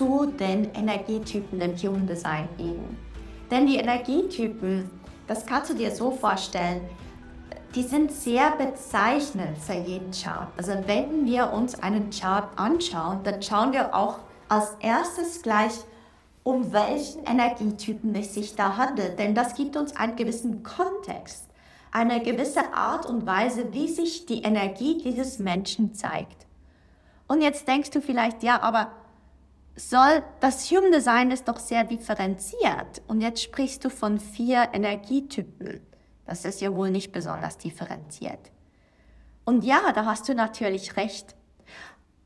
zu den Energietypen im Human Design geben. Denn die Energietypen, das kannst du dir so vorstellen, die sind sehr bezeichnend für jeden Chart. Also wenn wir uns einen Chart anschauen, dann schauen wir auch als erstes gleich, um welchen Energietypen es sich da handelt. Denn das gibt uns einen gewissen Kontext, eine gewisse Art und Weise, wie sich die Energie dieses Menschen zeigt. Und jetzt denkst du vielleicht, ja, aber soll das Human Design ist doch sehr differenziert. Und jetzt sprichst du von vier Energietypen. Das ist ja wohl nicht besonders differenziert. Und ja, da hast du natürlich recht.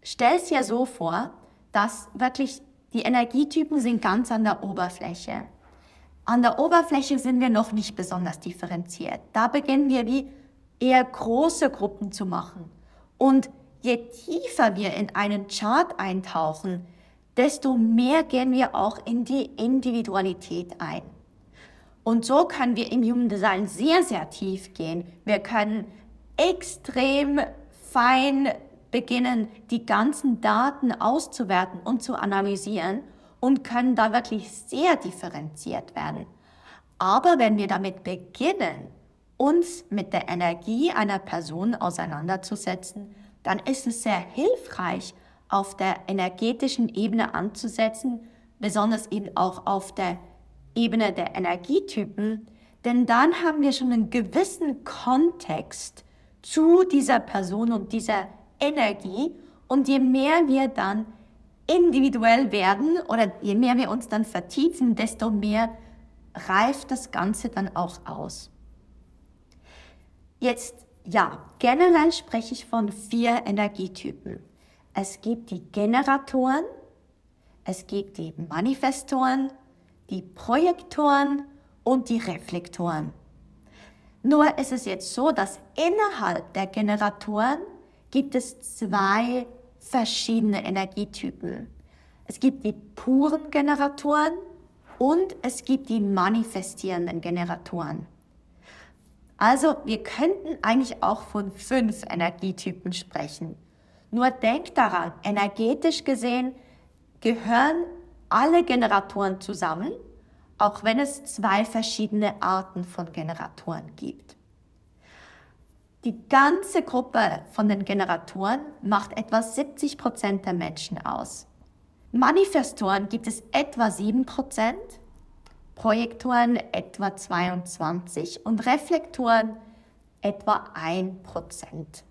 Stell es dir so vor, dass wirklich die Energietypen sind ganz an der Oberfläche. An der Oberfläche sind wir noch nicht besonders differenziert. Da beginnen wir wie eher große Gruppen zu machen. Und je tiefer wir in einen Chart eintauchen, desto mehr gehen wir auch in die Individualität ein. Und so können wir im Human Design sehr, sehr tief gehen. Wir können extrem fein beginnen, die ganzen Daten auszuwerten und zu analysieren und können da wirklich sehr differenziert werden. Aber wenn wir damit beginnen, uns mit der Energie einer Person auseinanderzusetzen, dann ist es sehr hilfreich, auf der energetischen Ebene anzusetzen, besonders eben auch auf der Ebene der Energietypen, denn dann haben wir schon einen gewissen Kontext zu dieser Person und dieser Energie und je mehr wir dann individuell werden oder je mehr wir uns dann vertiefen, desto mehr reift das Ganze dann auch aus. Jetzt ja, generell spreche ich von vier Energietypen. Es gibt die Generatoren, es gibt die Manifestoren, die Projektoren und die Reflektoren. Nur ist es jetzt so, dass innerhalb der Generatoren gibt es zwei verschiedene Energietypen. Es gibt die puren Generatoren und es gibt die manifestierenden Generatoren. Also wir könnten eigentlich auch von fünf Energietypen sprechen. Nur denk daran, energetisch gesehen gehören alle Generatoren zusammen, auch wenn es zwei verschiedene Arten von Generatoren gibt. Die ganze Gruppe von den Generatoren macht etwa 70 Prozent der Menschen aus. Manifestoren gibt es etwa 7 Prozent Projektoren etwa 22 und Reflektoren etwa 1%.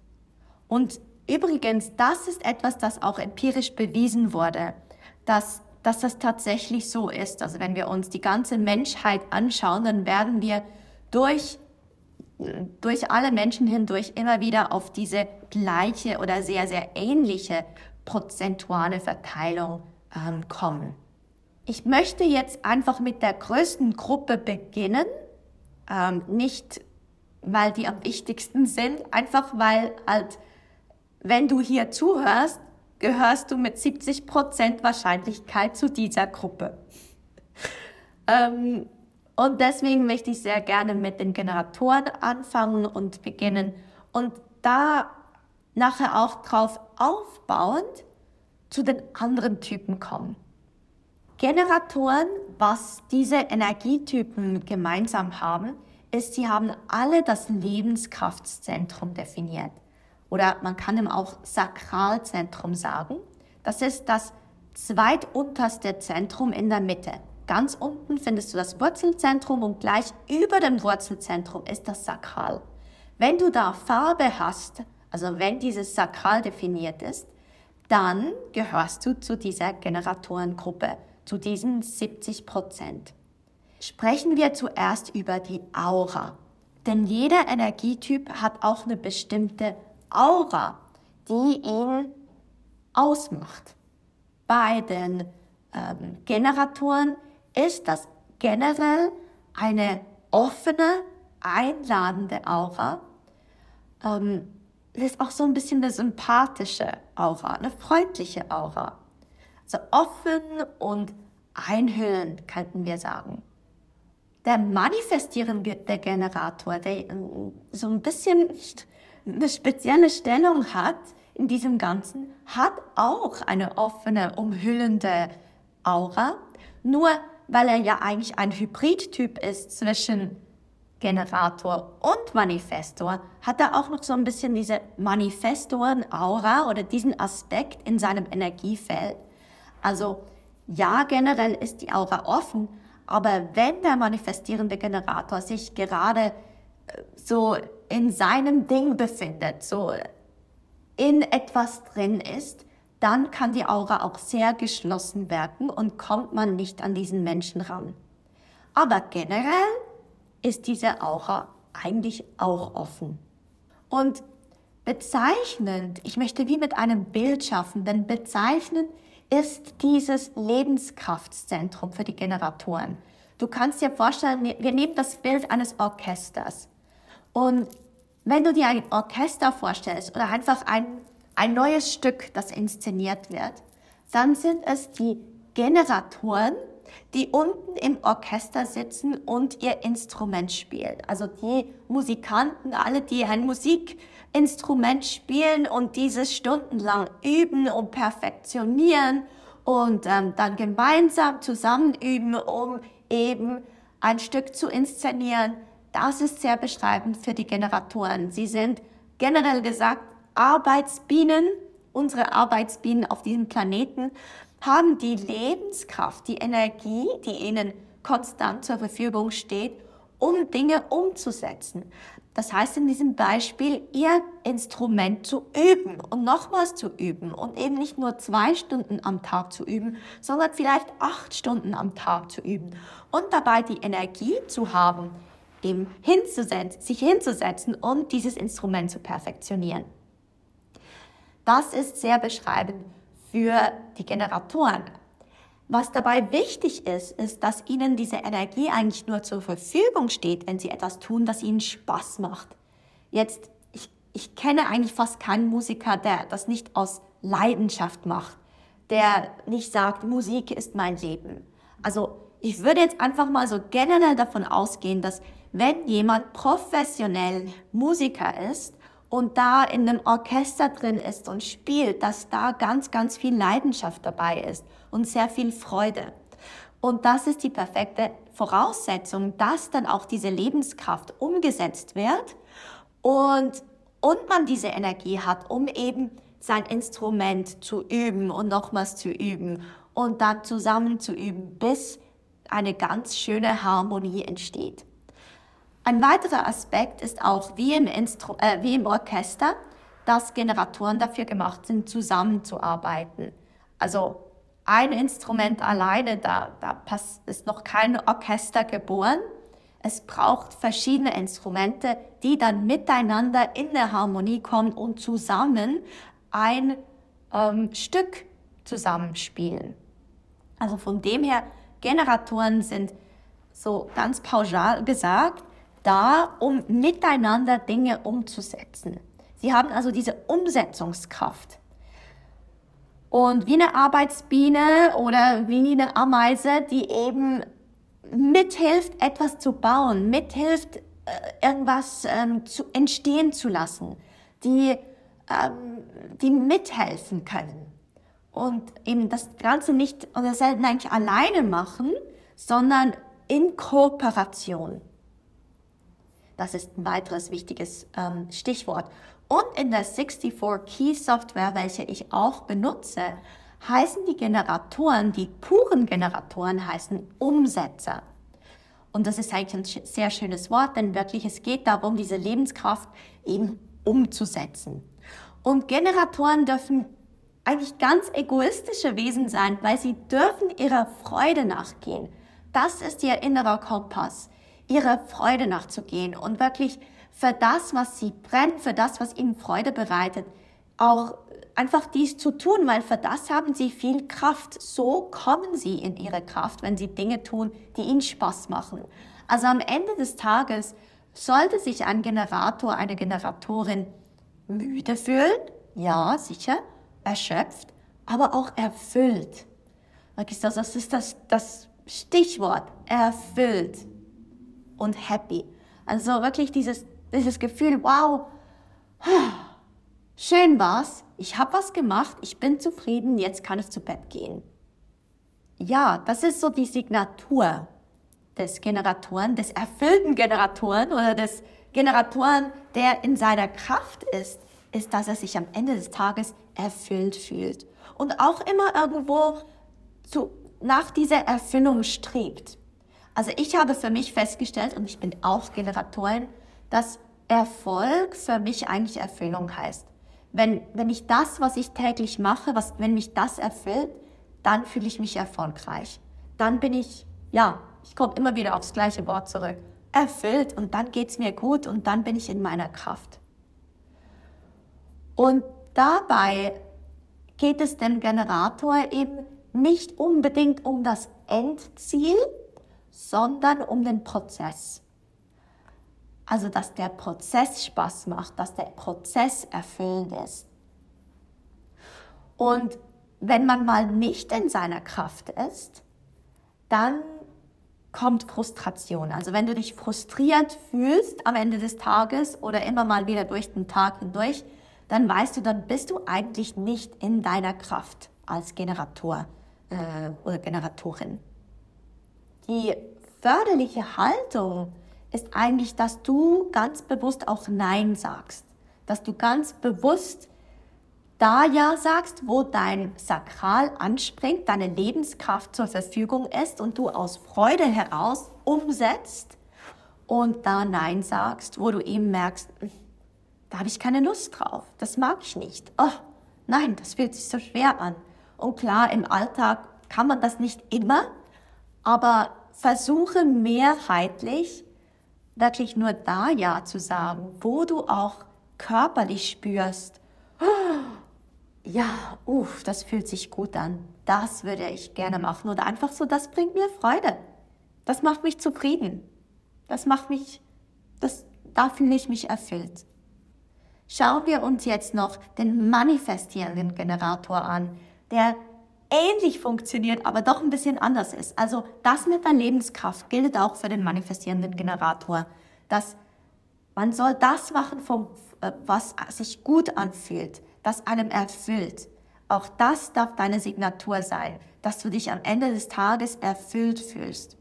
Und übrigens, das ist etwas, das auch empirisch bewiesen wurde, dass, dass das tatsächlich so ist. Also wenn wir uns die ganze Menschheit anschauen, dann werden wir durch, durch alle Menschen hindurch immer wieder auf diese gleiche oder sehr, sehr ähnliche prozentuale Verteilung ähm, kommen. Ich möchte jetzt einfach mit der größten Gruppe beginnen, ähm, nicht weil die am wichtigsten sind, einfach weil halt, wenn du hier zuhörst, gehörst du mit 70 Prozent Wahrscheinlichkeit zu dieser Gruppe. ähm, und deswegen möchte ich sehr gerne mit den Generatoren anfangen und beginnen und da nachher auch drauf aufbauend zu den anderen Typen kommen. Generatoren, was diese Energietypen gemeinsam haben, ist, sie haben alle das Lebenskraftzentrum definiert. Oder man kann ihm auch Sakralzentrum sagen. Das ist das zweitunterste Zentrum in der Mitte. ganz unten findest du das Wurzelzentrum und gleich über dem Wurzelzentrum ist das Sakral. Wenn du da Farbe hast, also wenn dieses Sakral definiert ist, dann gehörst du zu dieser Generatorengruppe, zu diesen 70 Prozent. Sprechen wir zuerst über die Aura. Denn jeder Energietyp hat auch eine bestimmte Aura, die ihn ausmacht. Bei den ähm, Generatoren ist das generell eine offene, einladende Aura. Ähm, das ist auch so ein bisschen eine sympathische Aura, eine freundliche Aura. Also offen und einhüllend, könnten wir sagen. Der manifestierende Generator, der so ein bisschen eine spezielle Stellung hat in diesem Ganzen, hat auch eine offene, umhüllende Aura. Nur weil er ja eigentlich ein Hybridtyp ist zwischen Generator und Manifestor, hat er auch noch so ein bisschen diese Manifestoren-Aura oder diesen Aspekt in seinem Energiefeld. Also ja, generell ist die Aura offen, aber wenn der manifestierende Generator sich gerade äh, so in seinem Ding befindet, so in etwas drin ist, dann kann die Aura auch sehr geschlossen werden und kommt man nicht an diesen Menschen ran. Aber generell ist diese Aura eigentlich auch offen. Und bezeichnend, ich möchte wie mit einem Bild schaffen, denn bezeichnend ist dieses Lebenskraftzentrum für die Generatoren. Du kannst dir vorstellen, wir nehmen das Bild eines Orchesters. Und wenn du dir ein Orchester vorstellst oder einfach ein ein neues Stück, das inszeniert wird, dann sind es die Generatoren, die unten im Orchester sitzen und ihr Instrument spielen. Also die Musikanten, alle, die ein Musikinstrument spielen und dieses stundenlang üben und perfektionieren und ähm, dann gemeinsam zusammen üben, um eben ein Stück zu inszenieren. Das ist sehr beschreibend für die Generatoren. Sie sind generell gesagt Arbeitsbienen, unsere Arbeitsbienen auf diesem Planeten, haben die Lebenskraft, die Energie, die ihnen konstant zur Verfügung steht, um Dinge umzusetzen. Das heißt in diesem Beispiel, ihr Instrument zu üben und nochmals zu üben und eben nicht nur zwei Stunden am Tag zu üben, sondern vielleicht acht Stunden am Tag zu üben und dabei die Energie zu haben, eben hinzusetzen, sich hinzusetzen und dieses Instrument zu perfektionieren. Das ist sehr beschreibend für die Generatoren. Was dabei wichtig ist, ist, dass ihnen diese Energie eigentlich nur zur Verfügung steht, wenn sie etwas tun, das ihnen Spaß macht. Jetzt, ich, ich kenne eigentlich fast keinen Musiker, der das nicht aus Leidenschaft macht, der nicht sagt, Musik ist mein Leben. Also ich würde jetzt einfach mal so generell davon ausgehen, dass wenn jemand professionell Musiker ist und da in einem Orchester drin ist und spielt, dass da ganz, ganz viel Leidenschaft dabei ist und sehr viel Freude. Und das ist die perfekte Voraussetzung, dass dann auch diese Lebenskraft umgesetzt wird und, und man diese Energie hat, um eben sein Instrument zu üben und nochmals zu üben und dann zusammen zu üben, bis eine ganz schöne Harmonie entsteht. Ein weiterer Aspekt ist auch, wie im, Instru äh, wie im Orchester, dass Generatoren dafür gemacht sind, zusammenzuarbeiten. Also ein Instrument alleine, da, da ist noch kein Orchester geboren. Es braucht verschiedene Instrumente, die dann miteinander in der Harmonie kommen und zusammen ein ähm, Stück zusammenspielen. Also von dem her, Generatoren sind so ganz pauschal gesagt da, um miteinander Dinge umzusetzen. Sie haben also diese Umsetzungskraft. Und wie eine Arbeitsbiene oder wie eine Ameise, die eben mithilft, etwas zu bauen, mithilft, äh, irgendwas ähm, zu entstehen zu lassen, die, ähm, die mithelfen können. Und eben das Ganze nicht oder selten eigentlich alleine machen, sondern in Kooperation. Das ist ein weiteres wichtiges ähm, Stichwort. Und in der 64 Key Software, welche ich auch benutze, heißen die Generatoren, die puren Generatoren heißen Umsetzer. Und das ist eigentlich ein sehr schönes Wort, denn wirklich es geht darum, diese Lebenskraft eben umzusetzen. Und Generatoren dürfen eigentlich ganz egoistische Wesen sein, weil sie dürfen ihrer Freude nachgehen. Das ist ihr innerer Kompass, ihrer Freude nachzugehen und wirklich für das, was sie brennt, für das, was ihnen Freude bereitet, auch einfach dies zu tun, weil für das haben sie viel Kraft. So kommen sie in ihre Kraft, wenn sie Dinge tun, die ihnen Spaß machen. Also am Ende des Tages sollte sich ein Generator, eine Generatorin müde fühlen, ja, sicher, erschöpft, aber auch erfüllt. Das ist das, das Stichwort, erfüllt und happy. Also wirklich dieses, dieses Gefühl, wow, schön war's, ich habe was gemacht, ich bin zufrieden, jetzt kann ich zu Bett gehen. Ja, das ist so die Signatur des Generatoren, des erfüllten Generatoren oder des Generatoren, der in seiner Kraft ist, ist, dass er sich am Ende des Tages erfüllt fühlt und auch immer irgendwo zu, nach dieser Erfüllung strebt. Also ich habe für mich festgestellt, und ich bin auch Generatorin, dass Erfolg für mich eigentlich Erfüllung heißt. Wenn, wenn ich das, was ich täglich mache, was, wenn mich das erfüllt, dann fühle ich mich erfolgreich. Dann bin ich, ja, ich komme immer wieder aufs gleiche Wort zurück, erfüllt und dann geht es mir gut und dann bin ich in meiner Kraft. Und dabei geht es dem Generator eben nicht unbedingt um das Endziel, sondern um den Prozess. Also, dass der Prozess Spaß macht, dass der Prozess erfüllend ist. Und wenn man mal nicht in seiner Kraft ist, dann kommt Frustration. Also wenn du dich frustriert fühlst am Ende des Tages oder immer mal wieder durch den Tag hindurch, dann weißt du, dann bist du eigentlich nicht in deiner Kraft als Generator äh, oder Generatorin. Die förderliche Haltung ist eigentlich, dass du ganz bewusst auch Nein sagst. Dass du ganz bewusst da Ja sagst, wo dein Sakral anspringt, deine Lebenskraft zur Verfügung ist und du aus Freude heraus umsetzt und da Nein sagst, wo du eben merkst, hm, da habe ich keine Lust drauf, das mag ich nicht. Oh, nein, das fühlt sich so schwer an. Und klar, im Alltag kann man das nicht immer, aber versuche mehrheitlich wirklich nur da Ja zu sagen, wo du auch körperlich spürst, ja, uff, das fühlt sich gut an, das würde ich gerne machen. Oder einfach so, das bringt mir Freude, das macht mich zufrieden, das macht mich, das, da fühle ich mich erfüllt. Schauen wir uns jetzt noch den manifestierenden Generator an, der ähnlich funktioniert, aber doch ein bisschen anders ist. Also das mit der Lebenskraft gilt auch für den manifestierenden Generator, dass man soll das machen, vom, äh, was sich gut anfühlt, das einem erfüllt. Auch das darf deine Signatur sein, dass du dich am Ende des Tages erfüllt fühlst.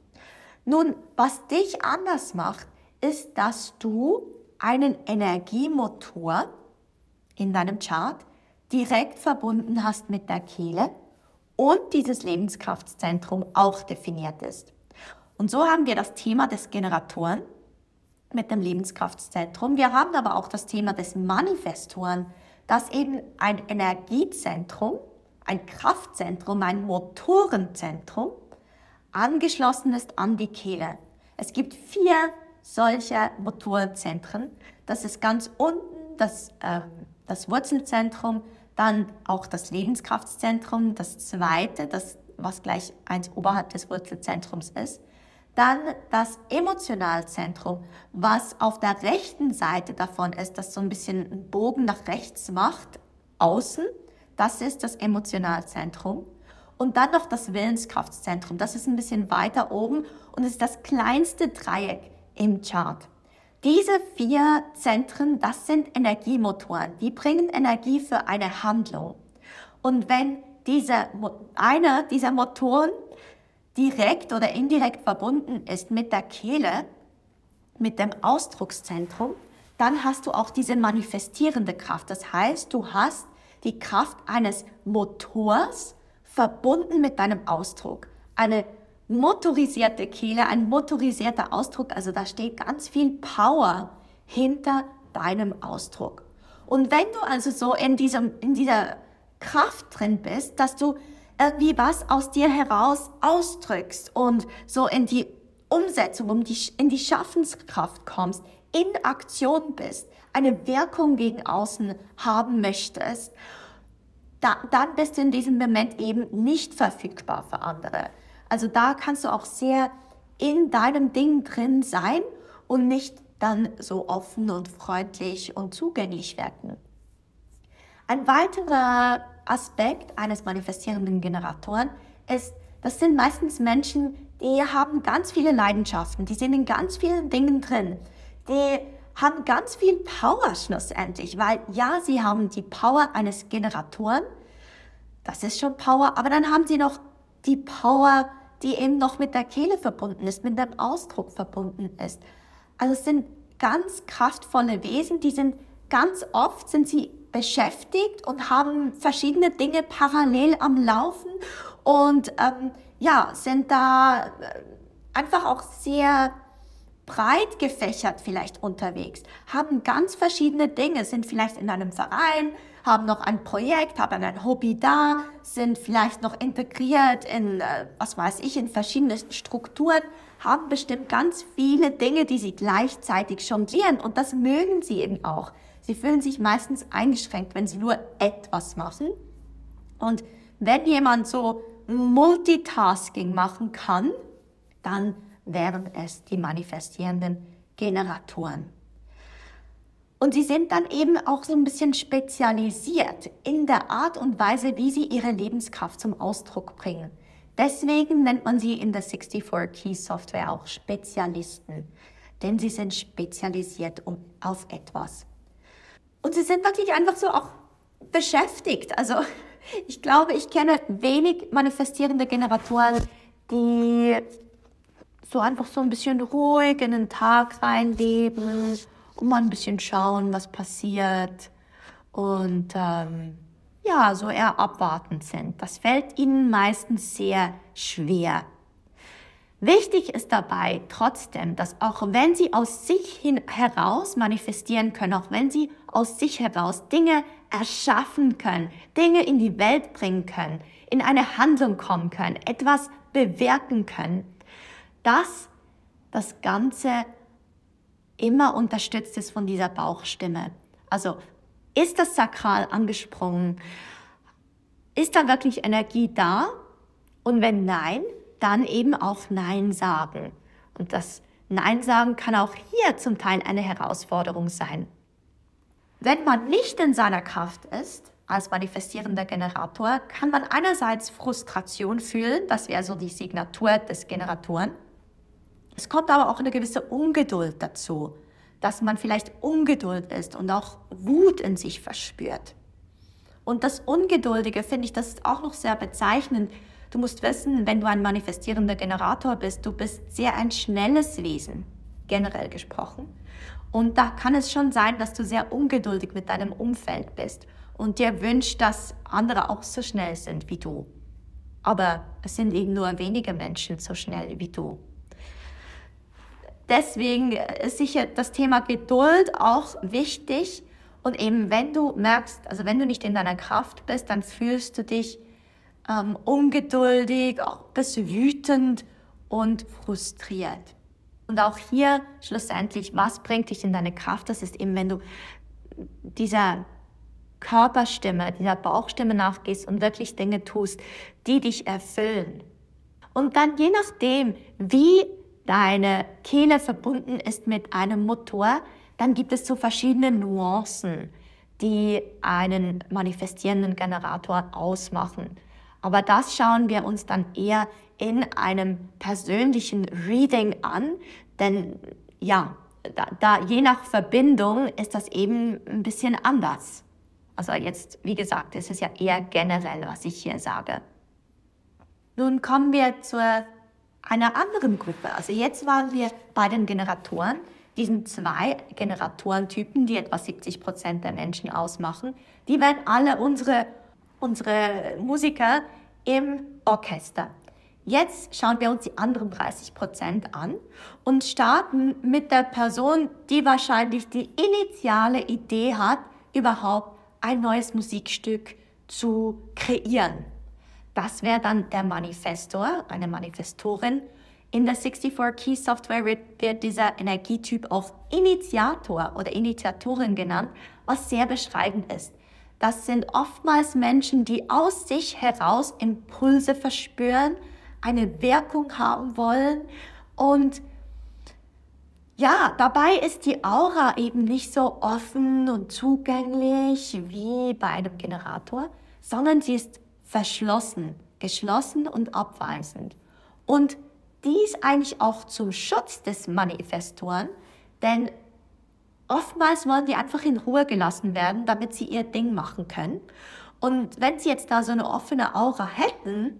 Nun, was dich anders macht, ist, dass du einen Energiemotor in deinem Chart direkt verbunden hast mit der Kehle und dieses Lebenskraftzentrum auch definiert ist. Und so haben wir das Thema des Generatoren mit dem Lebenskraftzentrum. Wir haben aber auch das Thema des Manifestoren, das eben ein Energiezentrum, ein Kraftzentrum, ein Motorenzentrum angeschlossen ist an die Kehle. Es gibt vier solcher Motorenzentren. Das ist ganz unten das, äh, das Wurzelzentrum, dann auch das Lebenskraftzentrum, das zweite, das, was gleich eins oberhalb des Wurzelzentrums ist. Dann das Emotionalzentrum, was auf der rechten Seite davon ist, das so ein bisschen einen Bogen nach rechts macht, außen. Das ist das Emotionalzentrum. Und dann noch das Willenskraftzentrum. Das ist ein bisschen weiter oben und ist das kleinste Dreieck im Chart. Diese vier Zentren, das sind Energiemotoren. Die bringen Energie für eine Handlung. Und wenn diese, einer dieser Motoren direkt oder indirekt verbunden ist mit der Kehle, mit dem Ausdruckszentrum, dann hast du auch diese manifestierende Kraft. Das heißt, du hast die Kraft eines Motors, verbunden mit deinem Ausdruck. Eine motorisierte Kehle, ein motorisierter Ausdruck, also da steht ganz viel Power hinter deinem Ausdruck. Und wenn du also so in, diesem, in dieser Kraft drin bist, dass du irgendwie was aus dir heraus ausdrückst und so in die Umsetzung, um die, in die Schaffenskraft kommst, in Aktion bist, eine Wirkung gegen außen haben möchtest, da, dann bist du in diesem Moment eben nicht verfügbar für andere. Also da kannst du auch sehr in deinem Ding drin sein und nicht dann so offen und freundlich und zugänglich werden. Ein weiterer Aspekt eines manifestierenden Generatoren ist, das sind meistens Menschen, die haben ganz viele Leidenschaften, die sind in ganz vielen Dingen drin, die haben ganz viel Power schlussendlich, weil ja, sie haben die Power eines Generatoren, das ist schon Power, aber dann haben sie noch die Power, die eben noch mit der Kehle verbunden ist, mit dem Ausdruck verbunden ist. Also es sind ganz kraftvolle Wesen, die sind ganz oft sind sie beschäftigt und haben verschiedene Dinge parallel am Laufen und ähm, ja, sind da äh, einfach auch sehr breit gefächert vielleicht unterwegs, haben ganz verschiedene Dinge, sind vielleicht in einem Verein, haben noch ein Projekt, haben ein Hobby da, sind vielleicht noch integriert in, äh, was weiß ich, in verschiedene Strukturen, haben bestimmt ganz viele Dinge, die sie gleichzeitig jonglieren und das mögen sie eben auch. Sie fühlen sich meistens eingeschränkt, wenn sie nur etwas machen. Und wenn jemand so Multitasking machen kann, dann wären es die manifestierenden Generatoren. Und sie sind dann eben auch so ein bisschen spezialisiert in der Art und Weise, wie sie ihre Lebenskraft zum Ausdruck bringen. Deswegen nennt man sie in der 64-Key-Software auch Spezialisten, denn sie sind spezialisiert um, auf etwas. Und sie sind wirklich einfach so auch beschäftigt. Also ich glaube, ich kenne wenig manifestierende Generatoren, die so einfach so ein bisschen ruhig in den Tag reinleben und mal ein bisschen schauen, was passiert. Und ähm, ja, so eher abwartend sind. Das fällt ihnen meistens sehr schwer. Wichtig ist dabei trotzdem, dass auch wenn sie aus sich hin heraus manifestieren können, auch wenn sie aus sich heraus Dinge erschaffen können, Dinge in die Welt bringen können, in eine Handlung kommen können, etwas bewirken können, dass das Ganze immer unterstützt ist von dieser Bauchstimme. Also ist das Sakral angesprungen? Ist da wirklich Energie da? Und wenn nein, dann eben auch Nein sagen. Und das Nein sagen kann auch hier zum Teil eine Herausforderung sein. Wenn man nicht in seiner Kraft ist, als manifestierender Generator, kann man einerseits Frustration fühlen, das wäre so die Signatur des Generatoren, es kommt aber auch eine gewisse Ungeduld dazu, dass man vielleicht ungeduld ist und auch Wut in sich verspürt. Und das Ungeduldige finde ich, das ist auch noch sehr bezeichnend. Du musst wissen, wenn du ein manifestierender Generator bist, du bist sehr ein schnelles Wesen, generell gesprochen. Und da kann es schon sein, dass du sehr ungeduldig mit deinem Umfeld bist und dir wünscht, dass andere auch so schnell sind wie du. Aber es sind eben nur wenige Menschen so schnell wie du deswegen ist sicher das Thema Geduld auch wichtig. Und eben, wenn du merkst, also wenn du nicht in deiner Kraft bist, dann fühlst du dich ähm, ungeduldig, auch bist wütend und frustriert. Und auch hier schlussendlich, was bringt dich in deine Kraft? Das ist eben, wenn du dieser Körperstimme, dieser Bauchstimme nachgehst und wirklich Dinge tust, die dich erfüllen. Und dann je nachdem, wie deine Kehle verbunden ist mit einem Motor, dann gibt es so verschiedene Nuancen, die einen manifestierenden Generator ausmachen. Aber das schauen wir uns dann eher in einem persönlichen Reading an, denn ja, da, da, je nach Verbindung ist das eben ein bisschen anders. Also jetzt, wie gesagt, es ist ja eher generell, was ich hier sage. Nun kommen wir zur einer anderen Gruppe. Also jetzt waren wir bei den Generatoren, diesen zwei Generatorentypen, die etwa 70 Prozent der Menschen ausmachen. Die werden alle unsere, unsere Musiker im Orchester. Jetzt schauen wir uns die anderen 30 Prozent an und starten mit der Person, die wahrscheinlich die initiale Idee hat, überhaupt ein neues Musikstück zu kreieren. Das wäre dann der Manifestor, eine Manifestorin. In der 64-Key-Software wird dieser Energietyp auch Initiator oder Initiatorin genannt, was sehr beschreibend ist. Das sind oftmals Menschen, die aus sich heraus Impulse verspüren, eine Wirkung haben wollen und ja, dabei ist die Aura eben nicht so offen und zugänglich wie bei einem Generator, sondern sie ist verschlossen, geschlossen und abweisend. Und dies eigentlich auch zum Schutz des Manifestoren, denn oftmals wollen die einfach in Ruhe gelassen werden, damit sie ihr Ding machen können. Und wenn sie jetzt da so eine offene Aura hätten,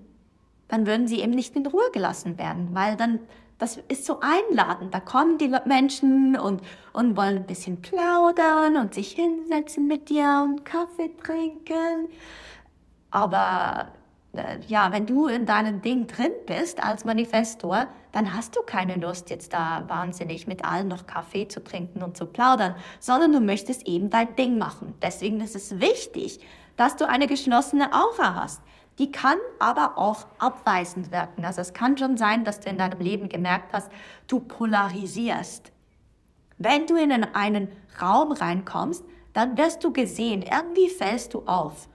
dann würden sie eben nicht in Ruhe gelassen werden, weil dann das ist so einladend. Da kommen die Menschen und, und wollen ein bisschen plaudern und sich hinsetzen mit dir und Kaffee trinken. Aber äh, ja, wenn du in deinem Ding drin bist als Manifestor, dann hast du keine Lust, jetzt da wahnsinnig mit allen noch Kaffee zu trinken und zu plaudern, sondern du möchtest eben dein Ding machen. Deswegen ist es wichtig, dass du eine geschlossene Aura hast. Die kann aber auch abweisend wirken. Also es kann schon sein, dass du in deinem Leben gemerkt hast, du polarisierst. Wenn du in einen Raum reinkommst, dann wirst du gesehen, irgendwie fällst du auf.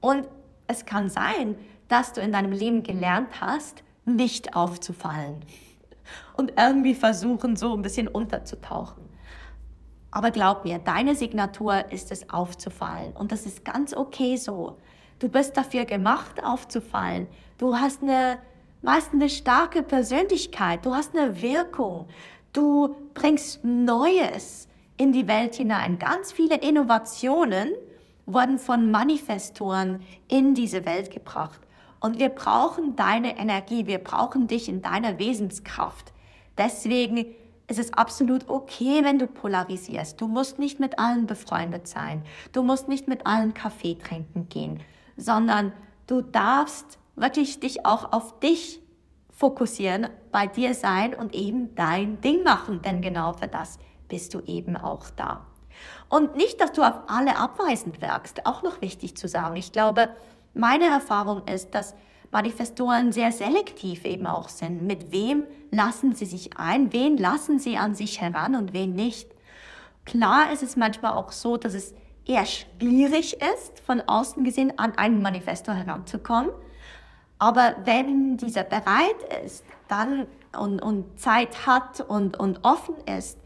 Und es kann sein, dass du in deinem Leben gelernt hast, nicht aufzufallen und irgendwie versuchen, so ein bisschen unterzutauchen. Aber glaub mir, deine Signatur ist es aufzufallen und das ist ganz okay so. Du bist dafür gemacht, aufzufallen. Du hast eine, hast eine starke Persönlichkeit. Du hast eine Wirkung. Du bringst Neues in die Welt hinein. Ganz viele Innovationen wurden von Manifestoren in diese Welt gebracht. Und wir brauchen deine Energie. Wir brauchen dich in deiner Wesenskraft. Deswegen ist es absolut okay, wenn du polarisierst. Du musst nicht mit allen befreundet sein. Du musst nicht mit allen Kaffee trinken gehen sondern du darfst wirklich dich auch auf dich fokussieren, bei dir sein und eben dein Ding machen, denn genau für das bist du eben auch da. Und nicht, dass du auf alle abweisend wirkst, auch noch wichtig zu sagen. Ich glaube, meine Erfahrung ist, dass Manifestoren sehr selektiv eben auch sind. Mit wem lassen sie sich ein, wen lassen sie an sich heran und wen nicht. Klar ist es manchmal auch so, dass es eher schwierig ist, von außen gesehen an einen Manifesto heranzukommen. Aber wenn dieser bereit ist dann und, und Zeit hat und, und offen ist,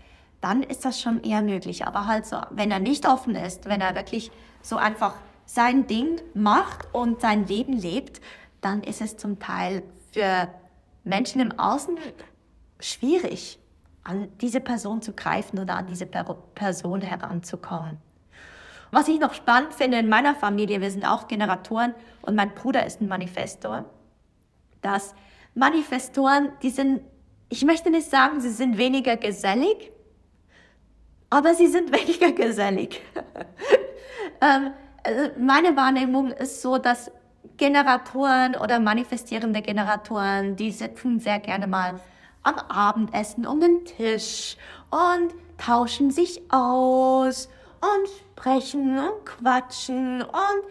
dann ist das schon eher möglich. Aber halt so, wenn er nicht offen ist, wenn er wirklich so einfach sein Ding macht und sein Leben lebt, dann ist es zum Teil für Menschen im Außen schwierig, an diese Person zu greifen oder an diese Person heranzukommen. Was ich noch spannend finde in meiner Familie, wir sind auch Generatoren und mein Bruder ist ein Manifestor, dass Manifestoren, die sind, ich möchte nicht sagen, sie sind weniger gesellig, aber sie sind weniger gesellig. ähm, also meine Wahrnehmung ist so, dass Generatoren oder manifestierende Generatoren, die sitzen sehr gerne mal am Abendessen um den Tisch und tauschen sich aus und sprechen und quatschen und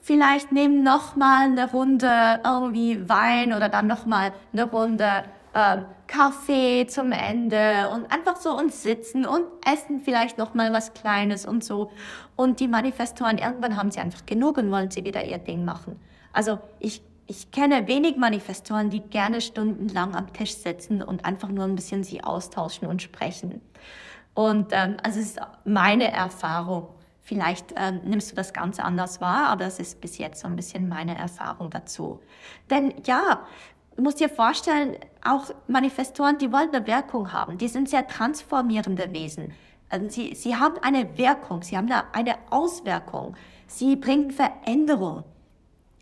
vielleicht nehmen noch mal eine Runde irgendwie Wein oder dann noch mal eine Runde ähm, Kaffee zum Ende und einfach so und sitzen und essen vielleicht noch mal was Kleines und so. Und die Manifestoren, irgendwann haben sie einfach genug und wollen sie wieder ihr Ding machen. Also ich, ich kenne wenig Manifestoren, die gerne stundenlang am Tisch sitzen und einfach nur ein bisschen sie austauschen und sprechen. Und ähm, also es ist meine Erfahrung. Vielleicht ähm, nimmst du das ganz anders wahr, aber es ist bis jetzt so ein bisschen meine Erfahrung dazu. Denn ja, du musst dir vorstellen, auch Manifestoren, die wollen eine Wirkung haben. Die sind sehr transformierende Wesen. Also sie, sie haben eine Wirkung, sie haben eine Auswirkung. Sie bringen Veränderung.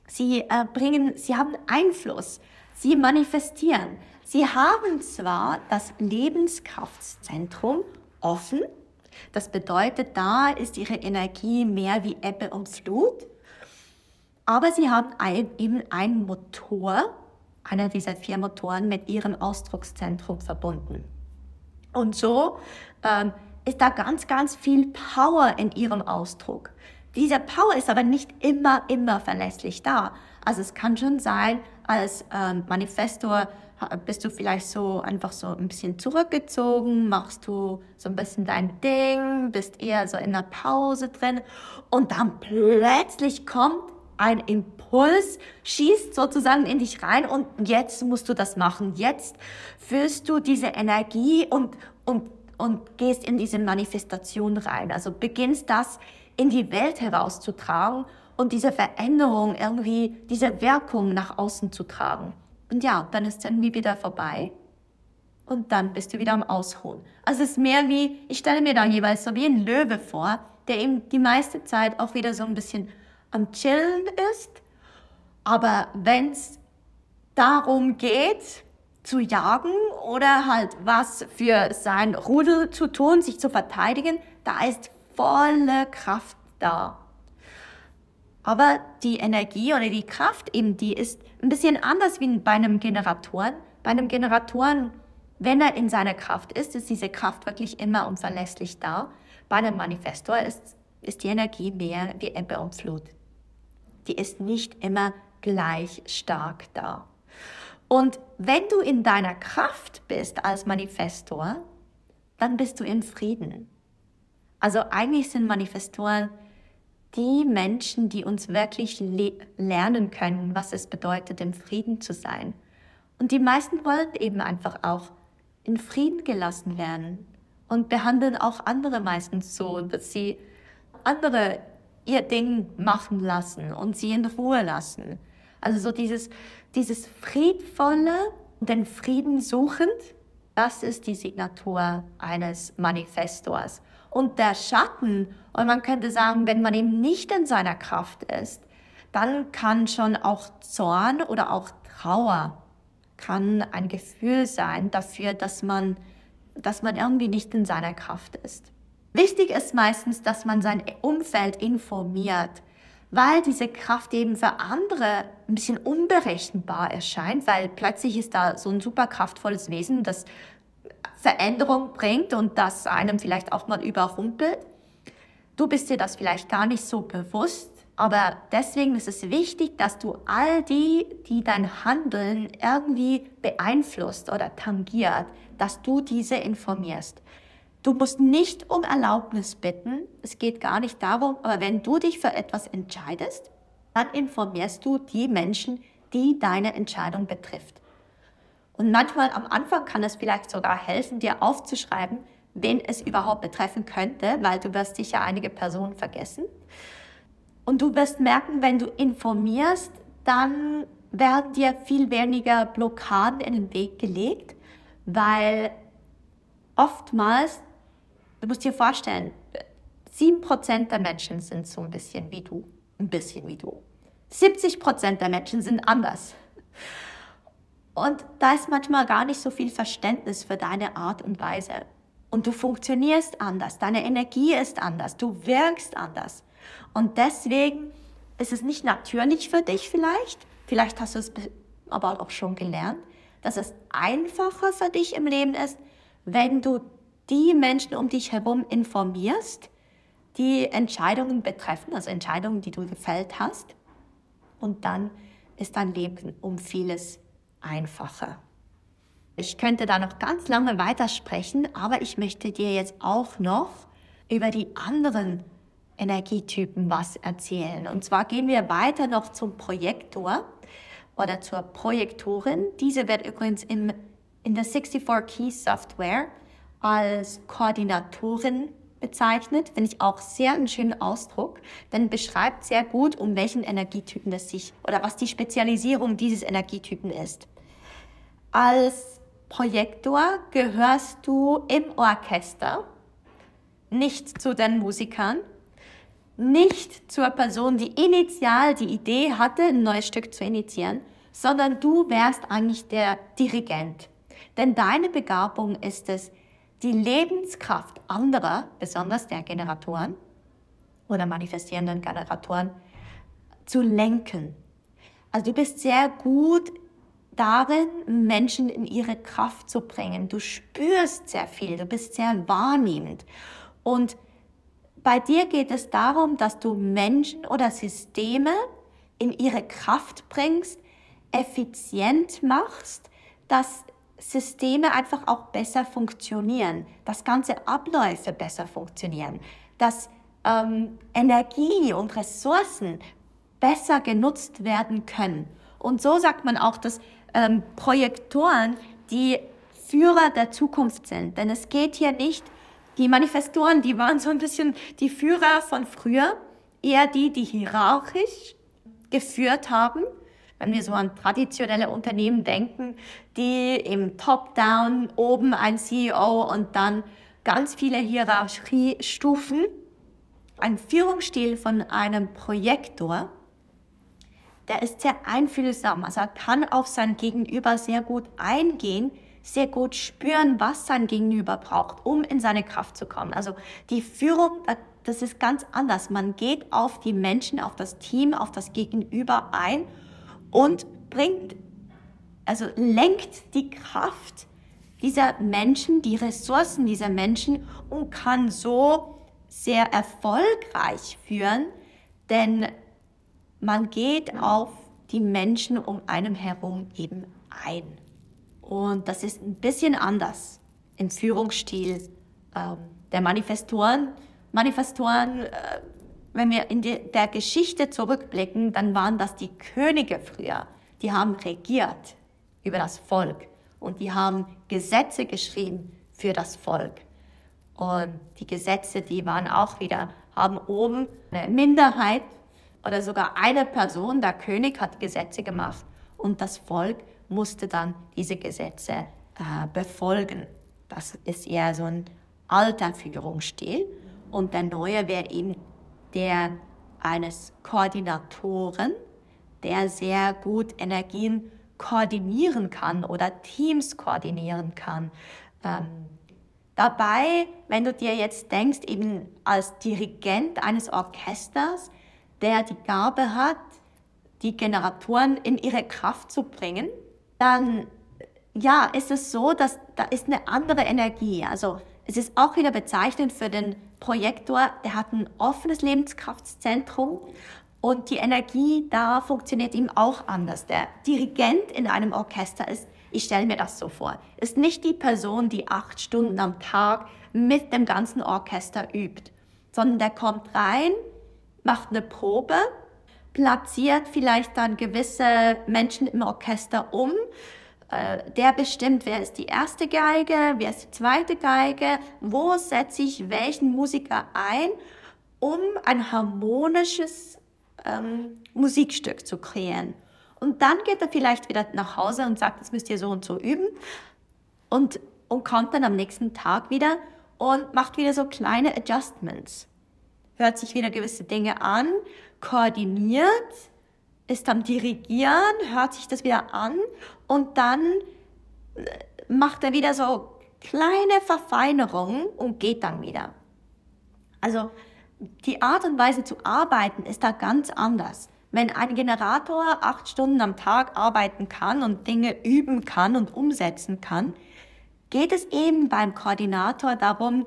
Sie, äh, bringen, sie haben Einfluss. Sie manifestieren. Sie haben zwar das Lebenskraftzentrum offen. Das bedeutet, da ist ihre Energie mehr wie Ebbe und Flut. Aber sie haben ein, eben einen Motor, einer dieser vier Motoren, mit ihrem Ausdruckszentrum verbunden. Und so ähm, ist da ganz, ganz viel Power in ihrem Ausdruck. Dieser Power ist aber nicht immer, immer verlässlich da. Also es kann schon sein, als ähm, Manifestor bist du vielleicht so einfach so ein bisschen zurückgezogen, machst du so ein bisschen dein Ding, bist eher so in der Pause drin und dann plötzlich kommt ein Impuls, schießt sozusagen in dich rein und jetzt musst du das machen. Jetzt fühlst du diese Energie und, und, und gehst in diese Manifestation rein. Also beginnst das in die Welt herauszutragen und diese Veränderung irgendwie, diese Wirkung nach außen zu tragen. Und ja, dann ist es irgendwie wieder vorbei. Und dann bist du wieder am Ausruhen. Also es ist mehr wie, ich stelle mir da jeweils so wie ein Löwe vor, der eben die meiste Zeit auch wieder so ein bisschen am Chillen ist. Aber wenn es darum geht, zu jagen oder halt was für sein Rudel zu tun, sich zu verteidigen, da ist volle Kraft da. Aber die Energie oder die Kraft eben, die ist ein bisschen anders wie bei einem Generatoren. Bei einem Generatoren, wenn er in seiner Kraft ist, ist diese Kraft wirklich immer und verlässlich da. Bei einem Manifestor ist, ist die Energie mehr wie Ebbe und Flut die ist nicht immer gleich stark da. Und wenn du in deiner Kraft bist als Manifestor, dann bist du in Frieden. Also eigentlich sind Manifestoren die Menschen, die uns wirklich le lernen können, was es bedeutet, im Frieden zu sein. Und die meisten wollen eben einfach auch in Frieden gelassen werden und behandeln auch andere meistens so, dass sie andere ihr Ding machen lassen und sie in Ruhe lassen. Also so dieses, dieses friedvolle, den Frieden suchend, das ist die Signatur eines Manifestors. Und der Schatten, und man könnte sagen, wenn man eben nicht in seiner Kraft ist, dann kann schon auch Zorn oder auch Trauer kann ein Gefühl sein dafür, dass man, dass man irgendwie nicht in seiner Kraft ist. Wichtig ist meistens, dass man sein Umfeld informiert, weil diese Kraft eben für andere ein bisschen unberechenbar erscheint, weil plötzlich ist da so ein super kraftvolles Wesen, das Veränderung bringt und das einem vielleicht auch mal überrumpelt. Du bist dir das vielleicht gar nicht so bewusst, aber deswegen ist es wichtig, dass du all die, die dein Handeln irgendwie beeinflusst oder tangiert, dass du diese informierst. Du musst nicht um Erlaubnis bitten. Es geht gar nicht darum, aber wenn du dich für etwas entscheidest, dann informierst du die Menschen, die deine Entscheidung betrifft. Und manchmal am Anfang kann es vielleicht sogar helfen, dir aufzuschreiben, wen es überhaupt betreffen könnte, weil du wirst sicher einige Personen vergessen. Und du wirst merken, wenn du informierst, dann werden dir viel weniger Blockaden in den Weg gelegt, weil oftmals Du musst dir vorstellen, 7% der Menschen sind so ein bisschen wie du. Ein bisschen wie du. 70% der Menschen sind anders. Und da ist manchmal gar nicht so viel Verständnis für deine Art und Weise. Und du funktionierst anders, deine Energie ist anders, du wirkst anders. Und deswegen ist es nicht natürlich für dich vielleicht, vielleicht hast du es aber auch schon gelernt, dass es einfacher für dich im Leben ist, wenn du die Menschen um dich herum informierst, die Entscheidungen betreffen, also Entscheidungen, die du gefällt hast. Und dann ist dein Leben um vieles einfacher. Ich könnte da noch ganz lange weitersprechen, aber ich möchte dir jetzt auch noch über die anderen Energietypen was erzählen. Und zwar gehen wir weiter noch zum Projektor oder zur Projektorin. Diese wird übrigens im, in der 64 Key Software als Koordinatorin bezeichnet, finde ich auch sehr einen schönen Ausdruck, denn beschreibt sehr gut, um welchen Energietypen es sich oder was die Spezialisierung dieses Energietypen ist. Als Projektor gehörst du im Orchester, nicht zu den Musikern, nicht zur Person, die initial die Idee hatte, ein neues Stück zu initiieren, sondern du wärst eigentlich der Dirigent. Denn deine Begabung ist es, die Lebenskraft anderer, besonders der Generatoren oder manifestierenden Generatoren, zu lenken. Also du bist sehr gut darin, Menschen in ihre Kraft zu bringen. Du spürst sehr viel, du bist sehr wahrnehmend. Und bei dir geht es darum, dass du Menschen oder Systeme in ihre Kraft bringst, effizient machst, dass Systeme einfach auch besser funktionieren, dass ganze Abläufe besser funktionieren, dass ähm, Energie und Ressourcen besser genutzt werden können. Und so sagt man auch, dass ähm, Projektoren die Führer der Zukunft sind. Denn es geht hier nicht, die Manifestoren, die waren so ein bisschen die Führer von früher, eher die, die hierarchisch geführt haben. Wenn wir so an traditionelle Unternehmen denken, die im Top-Down oben ein CEO und dann ganz viele Hierarchiestufen, ein Führungsstil von einem Projektor, der ist sehr einfühlsam. Also er kann auf sein Gegenüber sehr gut eingehen, sehr gut spüren, was sein Gegenüber braucht, um in seine Kraft zu kommen. Also die Führung, das ist ganz anders. Man geht auf die Menschen, auf das Team, auf das Gegenüber ein und bringt, also lenkt die Kraft dieser Menschen, die Ressourcen dieser Menschen und kann so sehr erfolgreich führen, denn man geht auf die Menschen um einen herum eben ein. Und das ist ein bisschen anders im Führungsstil ähm, der Manifestoren. Manifestoren, äh, wenn wir in die, der Geschichte zurückblicken, dann waren das die Könige früher. Die haben regiert über das Volk und die haben Gesetze geschrieben für das Volk. Und die Gesetze, die waren auch wieder, haben oben eine Minderheit oder sogar eine Person, der König, hat Gesetze gemacht und das Volk musste dann diese Gesetze äh, befolgen. Das ist eher so ein alter Führungsstil. Und der neue wäre eben der eines Koordinatoren, der sehr gut Energien koordinieren kann oder Teams koordinieren kann. Ähm, dabei, wenn du dir jetzt denkst, eben als Dirigent eines Orchesters, der die Gabe hat, die Generatoren in ihre Kraft zu bringen, dann ja, ist es so, dass da ist eine andere Energie. Also es ist auch wieder bezeichnend für den Projektor, der hat ein offenes Lebenskraftzentrum und die Energie da funktioniert ihm auch anders. Der Dirigent in einem Orchester ist, ich stelle mir das so vor, ist nicht die Person, die acht Stunden am Tag mit dem ganzen Orchester übt, sondern der kommt rein, macht eine Probe, platziert vielleicht dann gewisse Menschen im Orchester um. Äh, der bestimmt, wer ist die erste Geige, wer ist die zweite Geige, wo setze ich welchen Musiker ein, um ein harmonisches ähm, Musikstück zu kreieren. Und dann geht er vielleicht wieder nach Hause und sagt, das müsst ihr so und so üben. Und, und kommt dann am nächsten Tag wieder und macht wieder so kleine Adjustments hört sich wieder gewisse Dinge an, koordiniert, ist am Dirigieren, hört sich das wieder an und dann äh, macht er wieder so kleine Verfeinerungen und geht dann wieder. Also die Art und Weise zu arbeiten ist da ganz anders. Wenn ein Generator acht Stunden am Tag arbeiten kann und Dinge üben kann und umsetzen kann, geht es eben beim Koordinator darum,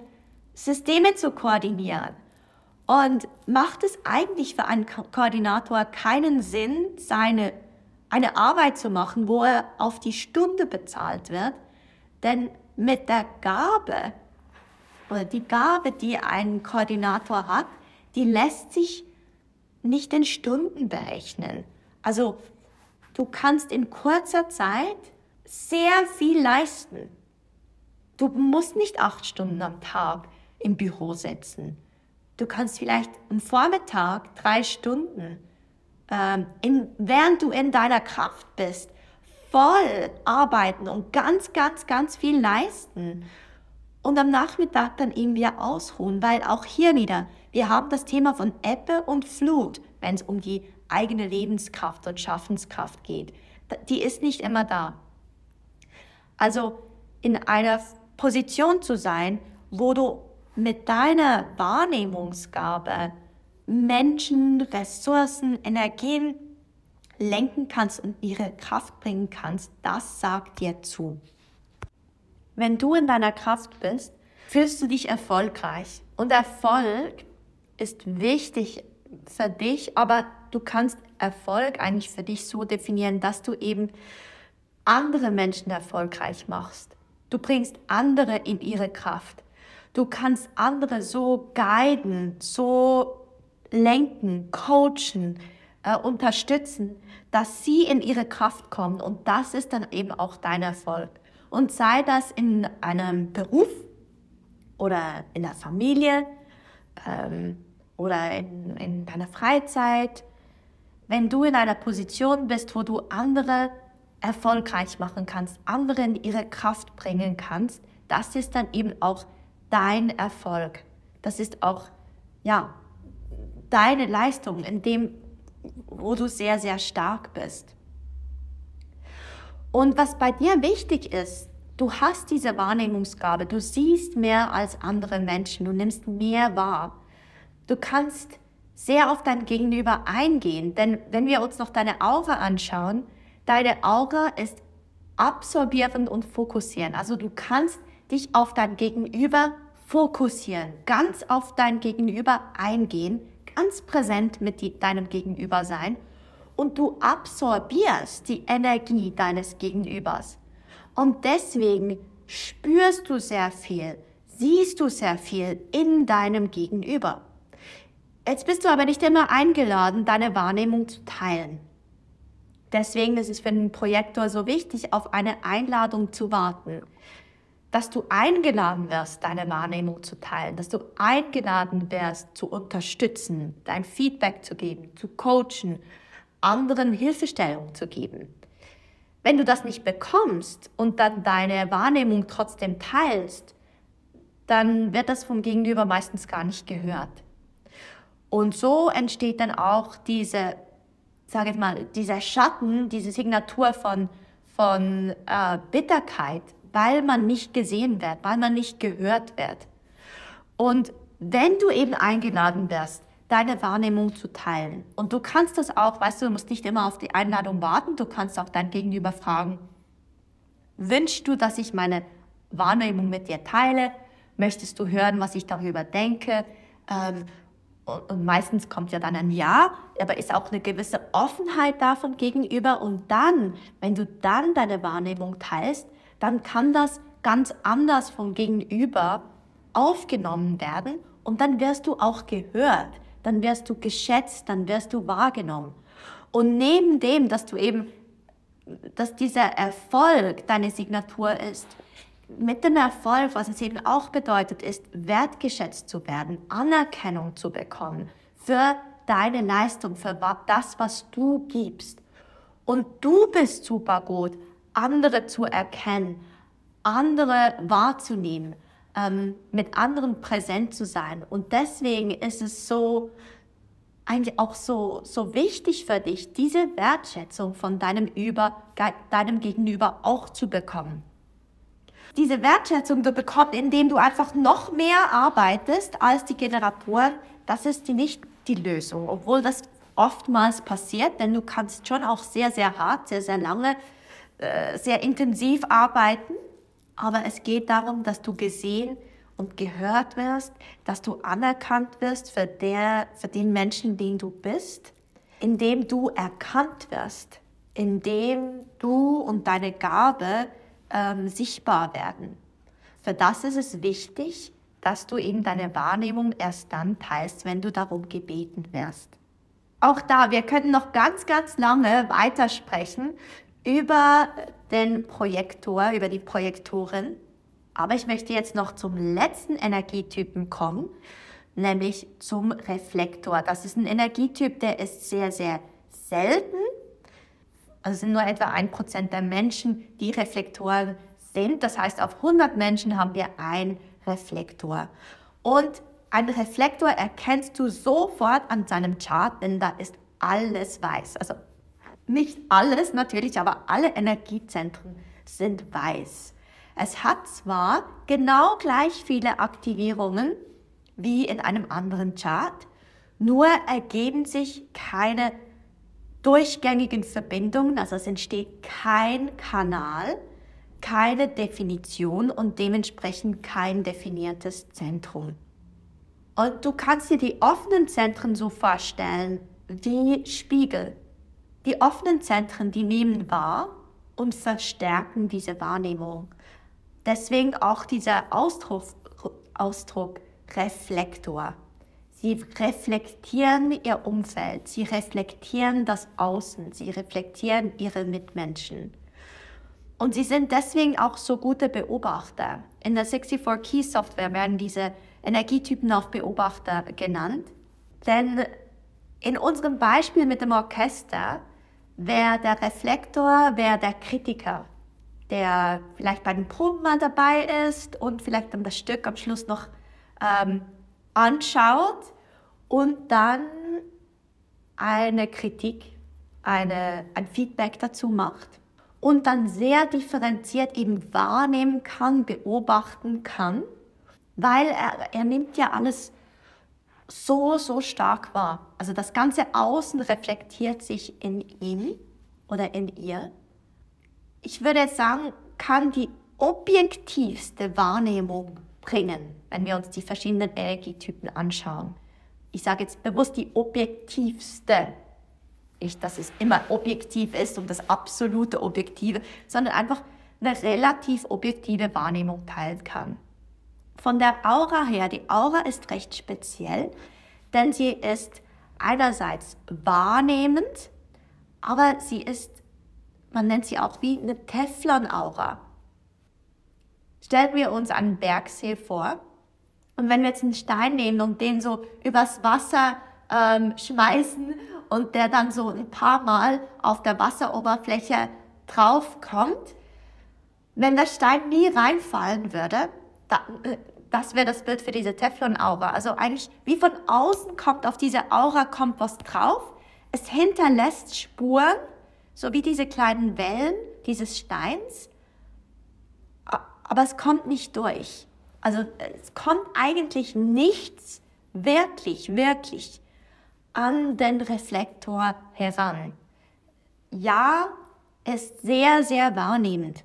Systeme zu koordinieren. Und macht es eigentlich für einen Ko Koordinator keinen Sinn, seine, eine Arbeit zu machen, wo er auf die Stunde bezahlt wird? Denn mit der Gabe oder die Gabe, die ein Koordinator hat, die lässt sich nicht in Stunden berechnen. Also du kannst in kurzer Zeit sehr viel leisten. Du musst nicht acht Stunden am Tag im Büro sitzen. Du kannst vielleicht am Vormittag drei Stunden, ähm, in, während du in deiner Kraft bist, voll arbeiten und ganz, ganz, ganz viel leisten. Und am Nachmittag dann eben wieder ausruhen, weil auch hier wieder, wir haben das Thema von Ebbe und Flut, wenn es um die eigene Lebenskraft und Schaffenskraft geht. Die ist nicht immer da. Also in einer Position zu sein, wo du mit deiner Wahrnehmungsgabe Menschen, Ressourcen, Energien lenken kannst und ihre Kraft bringen kannst, das sagt dir zu. Wenn du in deiner Kraft bist, fühlst du dich erfolgreich. Und Erfolg ist wichtig für dich, aber du kannst Erfolg eigentlich für dich so definieren, dass du eben andere Menschen erfolgreich machst. Du bringst andere in ihre Kraft. Du kannst andere so guiden, so lenken, coachen, äh, unterstützen, dass sie in ihre Kraft kommen. Und das ist dann eben auch dein Erfolg. Und sei das in einem Beruf oder in der Familie ähm, oder in, in deiner Freizeit, wenn du in einer Position bist, wo du andere erfolgreich machen kannst, andere in ihre Kraft bringen kannst, das ist dann eben auch dein Erfolg. Das ist auch, ja, deine Leistung, in dem, wo du sehr, sehr stark bist. Und was bei dir wichtig ist, du hast diese Wahrnehmungsgabe, du siehst mehr als andere Menschen, du nimmst mehr wahr. Du kannst sehr auf dein Gegenüber eingehen, denn wenn wir uns noch deine Aura anschauen, deine Aura ist absorbierend und fokussierend. Also du kannst dich auf dein Gegenüber fokussieren, ganz auf dein Gegenüber eingehen, ganz präsent mit die, deinem Gegenüber sein und du absorbierst die Energie deines Gegenübers. Und deswegen spürst du sehr viel, siehst du sehr viel in deinem Gegenüber. Jetzt bist du aber nicht immer eingeladen, deine Wahrnehmung zu teilen. Deswegen ist es für einen Projektor so wichtig, auf eine Einladung zu warten. Dass du eingeladen wirst, deine Wahrnehmung zu teilen, dass du eingeladen wirst, zu unterstützen, dein Feedback zu geben, zu coachen, anderen Hilfestellung zu geben. Wenn du das nicht bekommst und dann deine Wahrnehmung trotzdem teilst, dann wird das vom Gegenüber meistens gar nicht gehört. Und so entsteht dann auch diese, sage ich mal, dieser Schatten, diese Signatur von, von äh, Bitterkeit, weil man nicht gesehen wird, weil man nicht gehört wird. Und wenn du eben eingeladen wirst, deine Wahrnehmung zu teilen, und du kannst das auch, weißt du, du musst nicht immer auf die Einladung warten, du kannst auch dein Gegenüber fragen, wünschst du, dass ich meine Wahrnehmung mit dir teile? Möchtest du hören, was ich darüber denke? Ähm, und meistens kommt ja dann ein Ja, aber ist auch eine gewisse Offenheit davon gegenüber. Und dann, wenn du dann deine Wahrnehmung teilst, dann kann das ganz anders vom Gegenüber aufgenommen werden und dann wirst du auch gehört, dann wirst du geschätzt, dann wirst du wahrgenommen. Und neben dem, dass du eben, dass dieser Erfolg deine Signatur ist, mit dem Erfolg, was es eben auch bedeutet, ist, wertgeschätzt zu werden, Anerkennung zu bekommen für deine Leistung, für das, was du gibst. Und du bist super gut, andere zu erkennen, andere wahrzunehmen, ähm, mit anderen präsent zu sein. Und deswegen ist es so, eigentlich auch so, so wichtig für dich, diese Wertschätzung von deinem, Über, deinem Gegenüber auch zu bekommen diese Wertschätzung du bekommst, indem du einfach noch mehr arbeitest als die Generatoren, das ist nicht die Lösung, obwohl das oftmals passiert, denn du kannst schon auch sehr, sehr hart, sehr, sehr lange, sehr intensiv arbeiten, aber es geht darum, dass du gesehen und gehört wirst, dass du anerkannt wirst für, der, für den Menschen, den du bist, indem du erkannt wirst, indem du und deine Gabe ähm, sichtbar werden. Für das ist es wichtig, dass du eben deine Wahrnehmung erst dann teilst, wenn du darum gebeten wirst. Auch da, wir können noch ganz, ganz lange weitersprechen über den Projektor, über die Projektorin. Aber ich möchte jetzt noch zum letzten Energietypen kommen, nämlich zum Reflektor. Das ist ein Energietyp, der ist sehr, sehr selten also sind nur etwa ein Prozent der Menschen, die Reflektoren sind. Das heißt, auf 100 Menschen haben wir einen Reflektor. Und einen Reflektor erkennst du sofort an seinem Chart, denn da ist alles weiß. Also nicht alles natürlich, aber alle Energiezentren sind weiß. Es hat zwar genau gleich viele Aktivierungen wie in einem anderen Chart, Nur ergeben sich keine durchgängigen Verbindungen, also es entsteht kein Kanal, keine Definition und dementsprechend kein definiertes Zentrum. Und du kannst dir die offenen Zentren so vorstellen wie Spiegel. Die offenen Zentren, die nehmen wahr und verstärken diese Wahrnehmung. Deswegen auch dieser Ausdruck, Ausdruck Reflektor. Sie reflektieren ihr Umfeld, sie reflektieren das Außen, sie reflektieren ihre Mitmenschen. Und sie sind deswegen auch so gute Beobachter. In der 64 Key Software werden diese Energietypen auch Beobachter genannt. Denn in unserem Beispiel mit dem Orchester wäre der Reflektor, wäre der Kritiker, der vielleicht bei den Proben mal dabei ist und vielleicht dann das Stück am Schluss noch ähm, anschaut und dann eine Kritik, eine, ein Feedback dazu macht und dann sehr differenziert eben wahrnehmen kann, beobachten kann, weil er, er nimmt ja alles so, so stark wahr. Also das ganze Außen reflektiert sich in ihm oder in ihr. Ich würde sagen, kann die objektivste Wahrnehmung bringen, wenn wir uns die verschiedenen Energietypen anschauen. Ich sage jetzt bewusst die objektivste. Nicht, dass es immer objektiv ist und das absolute Objektive, sondern einfach eine relativ objektive Wahrnehmung teilen kann. Von der Aura her, die Aura ist recht speziell, denn sie ist einerseits wahrnehmend, aber sie ist, man nennt sie auch wie eine Teflon-Aura. Stellen wir uns einen Bergsee vor und wenn wir jetzt einen Stein nehmen und den so übers Wasser ähm, schmeißen und der dann so ein paar Mal auf der Wasseroberfläche draufkommt, wenn der Stein nie reinfallen würde, dann, äh, das wäre das Bild für diese Teflon-Aura. Also eigentlich wie von außen kommt auf diese Aura was drauf. Es hinterlässt Spuren, so wie diese kleinen Wellen dieses Steins aber es kommt nicht durch. Also es kommt eigentlich nichts wirklich, wirklich an den Reflektor heran. Ja, ist sehr, sehr wahrnehmend.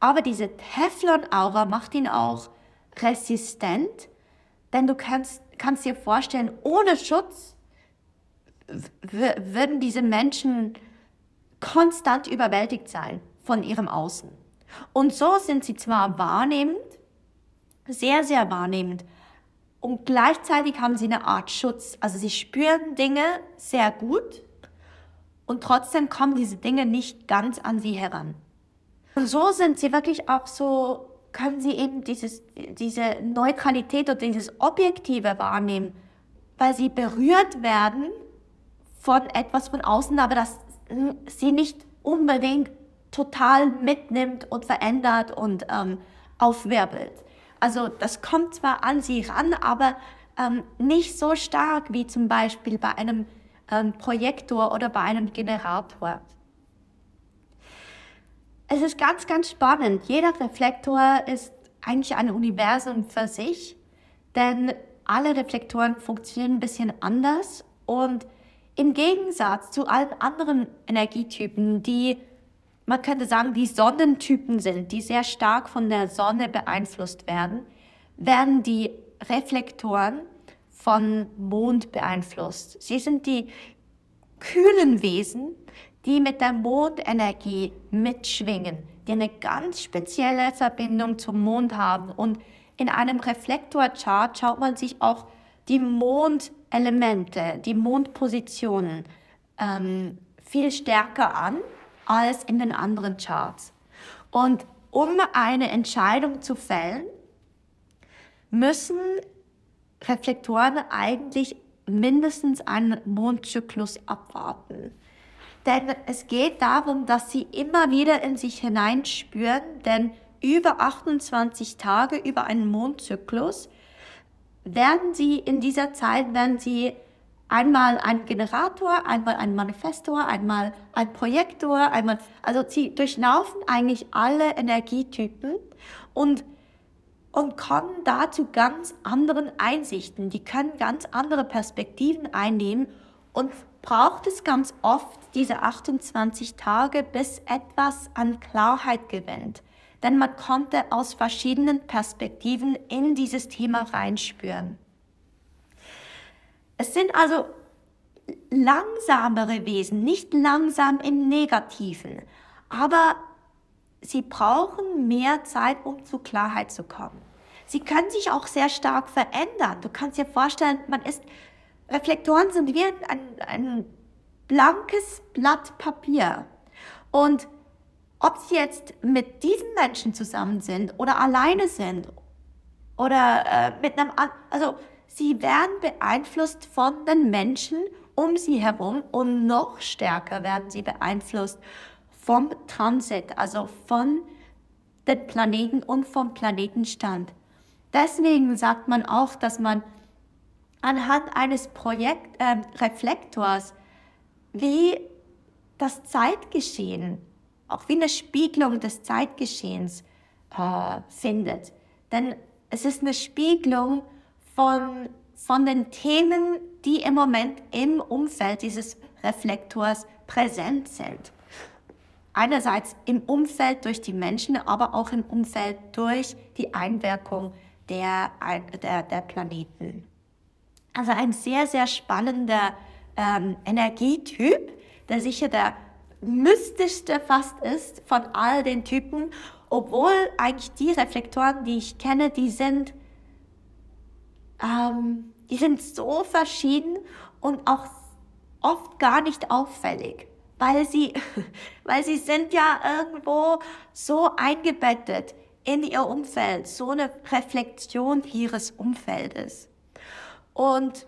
Aber diese Teflon-Aura macht ihn auch resistent, denn du kannst, kannst dir vorstellen, ohne Schutz würden diese Menschen konstant überwältigt sein von ihrem Außen. Und so sind sie zwar wahrnehmend, sehr, sehr wahrnehmend, und gleichzeitig haben sie eine Art Schutz. Also sie spüren Dinge sehr gut und trotzdem kommen diese Dinge nicht ganz an sie heran. So sind sie wirklich auch so, können sie eben dieses, diese Neutralität oder dieses Objektive wahrnehmen, weil sie berührt werden von etwas von außen, aber das sie nicht unbedingt total mitnimmt und verändert und ähm, aufwirbelt. Also das kommt zwar an sie ran, aber ähm, nicht so stark wie zum Beispiel bei einem ähm, Projektor oder bei einem Generator. Es ist ganz, ganz spannend. Jeder Reflektor ist eigentlich ein Universum für sich, denn alle Reflektoren funktionieren ein bisschen anders und im Gegensatz zu allen anderen Energietypen, die man könnte sagen, die Sonnentypen sind, die sehr stark von der Sonne beeinflusst werden, werden die Reflektoren von Mond beeinflusst. Sie sind die kühlen Wesen, die mit der Mondenergie mitschwingen, die eine ganz spezielle Verbindung zum Mond haben. Und in einem Reflektorchart schaut man sich auch die Mondelemente, die Mondpositionen ähm, viel stärker an als in den anderen Charts. Und um eine Entscheidung zu fällen, müssen Reflektoren eigentlich mindestens einen Mondzyklus abwarten. Denn es geht darum, dass sie immer wieder in sich hineinspüren, denn über 28 Tage, über einen Mondzyklus, werden sie in dieser Zeit, werden sie einmal ein Generator, einmal ein Manifestor, einmal ein Projektor, einmal, also sie durchlaufen eigentlich alle Energietypen und und kommen da zu ganz anderen Einsichten. Die können ganz andere Perspektiven einnehmen und braucht es ganz oft diese 28 Tage, bis etwas an Klarheit gewinnt. Denn man konnte aus verschiedenen Perspektiven in dieses Thema reinspüren. Es sind also langsamere Wesen, nicht langsam im Negativen, aber sie brauchen mehr Zeit, um zu Klarheit zu kommen. Sie können sich auch sehr stark verändern. Du kannst dir vorstellen, man ist, Reflektoren sind wie ein, ein blankes Blatt Papier. Und ob sie jetzt mit diesen Menschen zusammen sind oder alleine sind oder äh, mit einem, also sie werden beeinflusst von den Menschen um sie herum und noch stärker werden sie beeinflusst vom Transit, also von den Planeten und vom Planetenstand. Deswegen sagt man auch, dass man anhand eines Projekt, äh, Reflektors wie das Zeitgeschehen, auch wie eine Spiegelung des Zeitgeschehens äh, findet. Denn es ist eine Spiegelung von, von den Themen, die im Moment im Umfeld dieses Reflektors präsent sind. Einerseits im Umfeld durch die Menschen, aber auch im Umfeld durch die Einwirkung der, der, der Planeten. Also ein sehr, sehr spannender ähm, Energietyp, der sicher der mystischste fast ist von all den Typen, obwohl eigentlich die Reflektoren, die ich kenne, die sind, ähm, die sind so verschieden und auch oft gar nicht auffällig, weil sie, weil sie sind ja irgendwo so eingebettet in ihr Umfeld, so eine Reflexion ihres Umfeldes. Und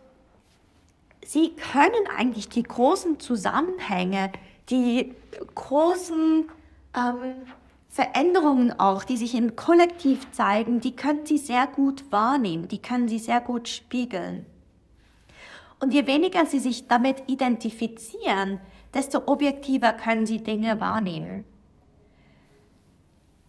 sie können eigentlich die großen Zusammenhänge, die großen ähm, Veränderungen auch, die sich im Kollektiv zeigen, die können sie sehr gut wahrnehmen, die können sie sehr gut spiegeln. Und je weniger sie sich damit identifizieren, desto objektiver können sie Dinge wahrnehmen.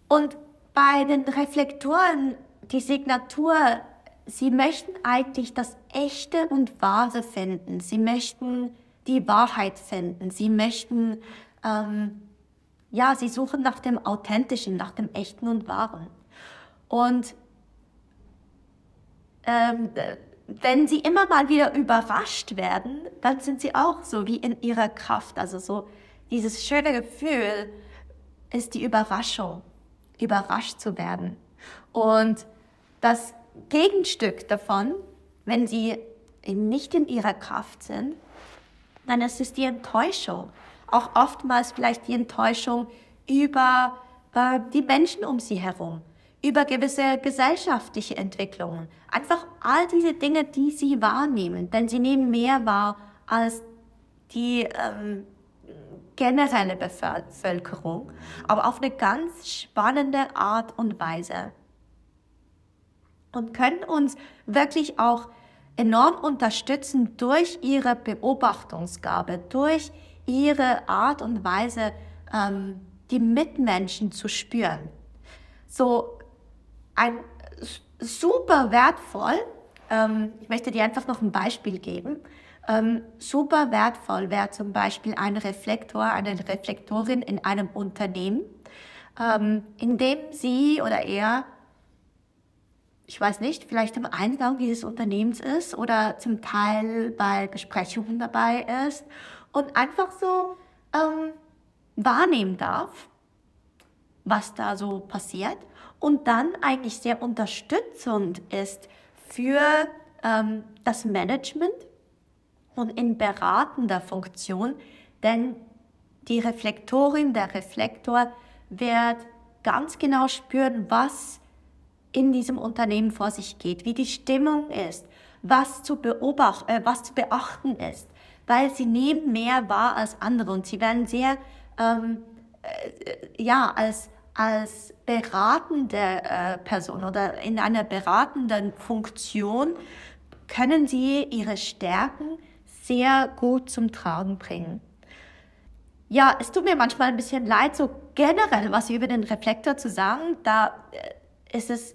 Und bei den Reflektoren, die Signatur, sie möchten eigentlich das Echte und Wahre finden. Sie möchten die Wahrheit finden. Sie möchten, ähm, ja, sie suchen nach dem Authentischen, nach dem Echten und Wahren. Und ähm, wenn sie immer mal wieder überrascht werden, dann sind sie auch so wie in ihrer Kraft. Also so dieses schöne Gefühl ist die Überraschung überrascht zu werden. Und das Gegenstück davon, wenn sie eben nicht in ihrer Kraft sind, dann ist es die Enttäuschung. Auch oftmals vielleicht die Enttäuschung über äh, die Menschen um sie herum, über gewisse gesellschaftliche Entwicklungen. Einfach all diese Dinge, die sie wahrnehmen, denn sie nehmen mehr wahr als die ähm, generelle Bevölkerung, aber auf eine ganz spannende Art und Weise. Und können uns wirklich auch enorm unterstützen durch ihre Beobachtungsgabe, durch ihre Art und Weise, ähm, die Mitmenschen zu spüren. So ein super wertvoll, ähm, ich möchte dir einfach noch ein Beispiel geben. Ähm, super wertvoll wäre zum Beispiel ein Reflektor, eine Reflektorin in einem Unternehmen, ähm, in dem sie oder er, ich weiß nicht, vielleicht im Eingang dieses Unternehmens ist oder zum Teil bei Besprechungen dabei ist und einfach so ähm, wahrnehmen darf, was da so passiert und dann eigentlich sehr unterstützend ist für ähm, das Management und in beratender Funktion, denn die Reflektorin, der Reflektor wird ganz genau spüren, was in diesem Unternehmen vor sich geht, wie die Stimmung ist, was zu, beobachten, äh, was zu beachten ist, weil sie nehmen mehr wahr als andere und sie werden sehr, ähm, äh, ja, als, als beratende äh, Person oder in einer beratenden Funktion können sie ihre Stärken sehr gut zum Tragen bringen. Ja, es tut mir manchmal ein bisschen leid, so generell was über den Reflektor zu sagen. Da äh, ist es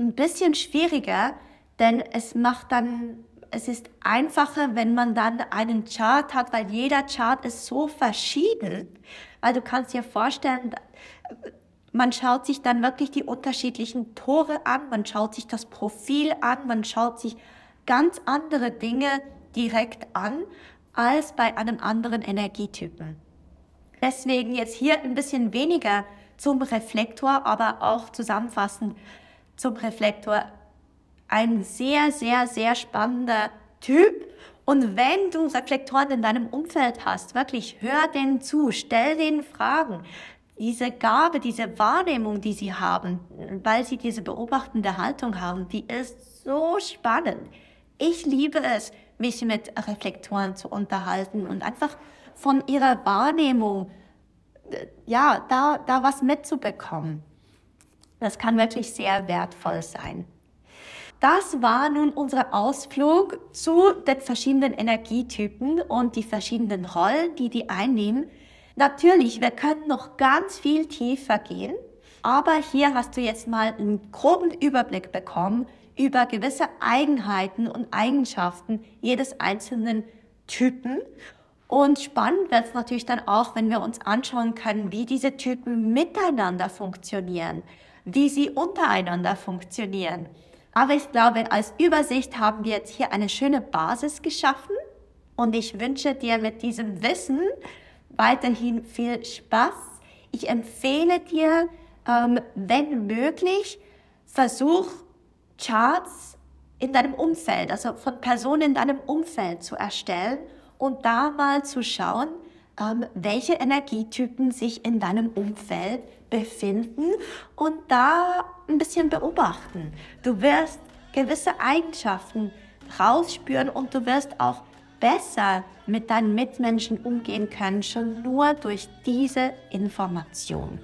ein bisschen schwieriger, denn es macht dann, es ist einfacher, wenn man dann einen Chart hat, weil jeder Chart ist so verschieden. Weil du kannst dir vorstellen, man schaut sich dann wirklich die unterschiedlichen Tore an, man schaut sich das Profil an, man schaut sich ganz andere Dinge direkt an als bei einem anderen Energietypen. Deswegen jetzt hier ein bisschen weniger zum Reflektor, aber auch zusammenfassend zum Reflektor. Ein sehr, sehr, sehr spannender Typ. Und wenn du Reflektoren in deinem Umfeld hast, wirklich hör denen zu, stell denen Fragen. Diese Gabe, diese Wahrnehmung, die sie haben, weil sie diese beobachtende Haltung haben, die ist so spannend. Ich liebe es, mich mit Reflektoren zu unterhalten und einfach von ihrer Wahrnehmung, äh, ja, da, da was mitzubekommen. Das kann wirklich sehr wertvoll sein. Das war nun unser Ausflug zu den verschiedenen Energietypen und die verschiedenen Rollen, die die einnehmen. Natürlich, wir können noch ganz viel tiefer gehen, aber hier hast du jetzt mal einen groben Überblick bekommen über gewisse Eigenheiten und Eigenschaften jedes einzelnen Typen. Und spannend wird es natürlich dann auch, wenn wir uns anschauen können, wie diese Typen miteinander funktionieren, wie sie untereinander funktionieren. Aber ich glaube, als Übersicht haben wir jetzt hier eine schöne Basis geschaffen und ich wünsche dir mit diesem Wissen weiterhin viel Spaß. Ich empfehle dir, ähm, wenn möglich, versuch Charts in deinem Umfeld, also von Personen in deinem Umfeld zu erstellen und da mal zu schauen, ähm, welche Energietypen sich in deinem Umfeld befinden und da ein bisschen beobachten. Du wirst gewisse Eigenschaften rausspüren und du wirst auch besser mit deinen Mitmenschen umgehen können, schon nur durch diese Information.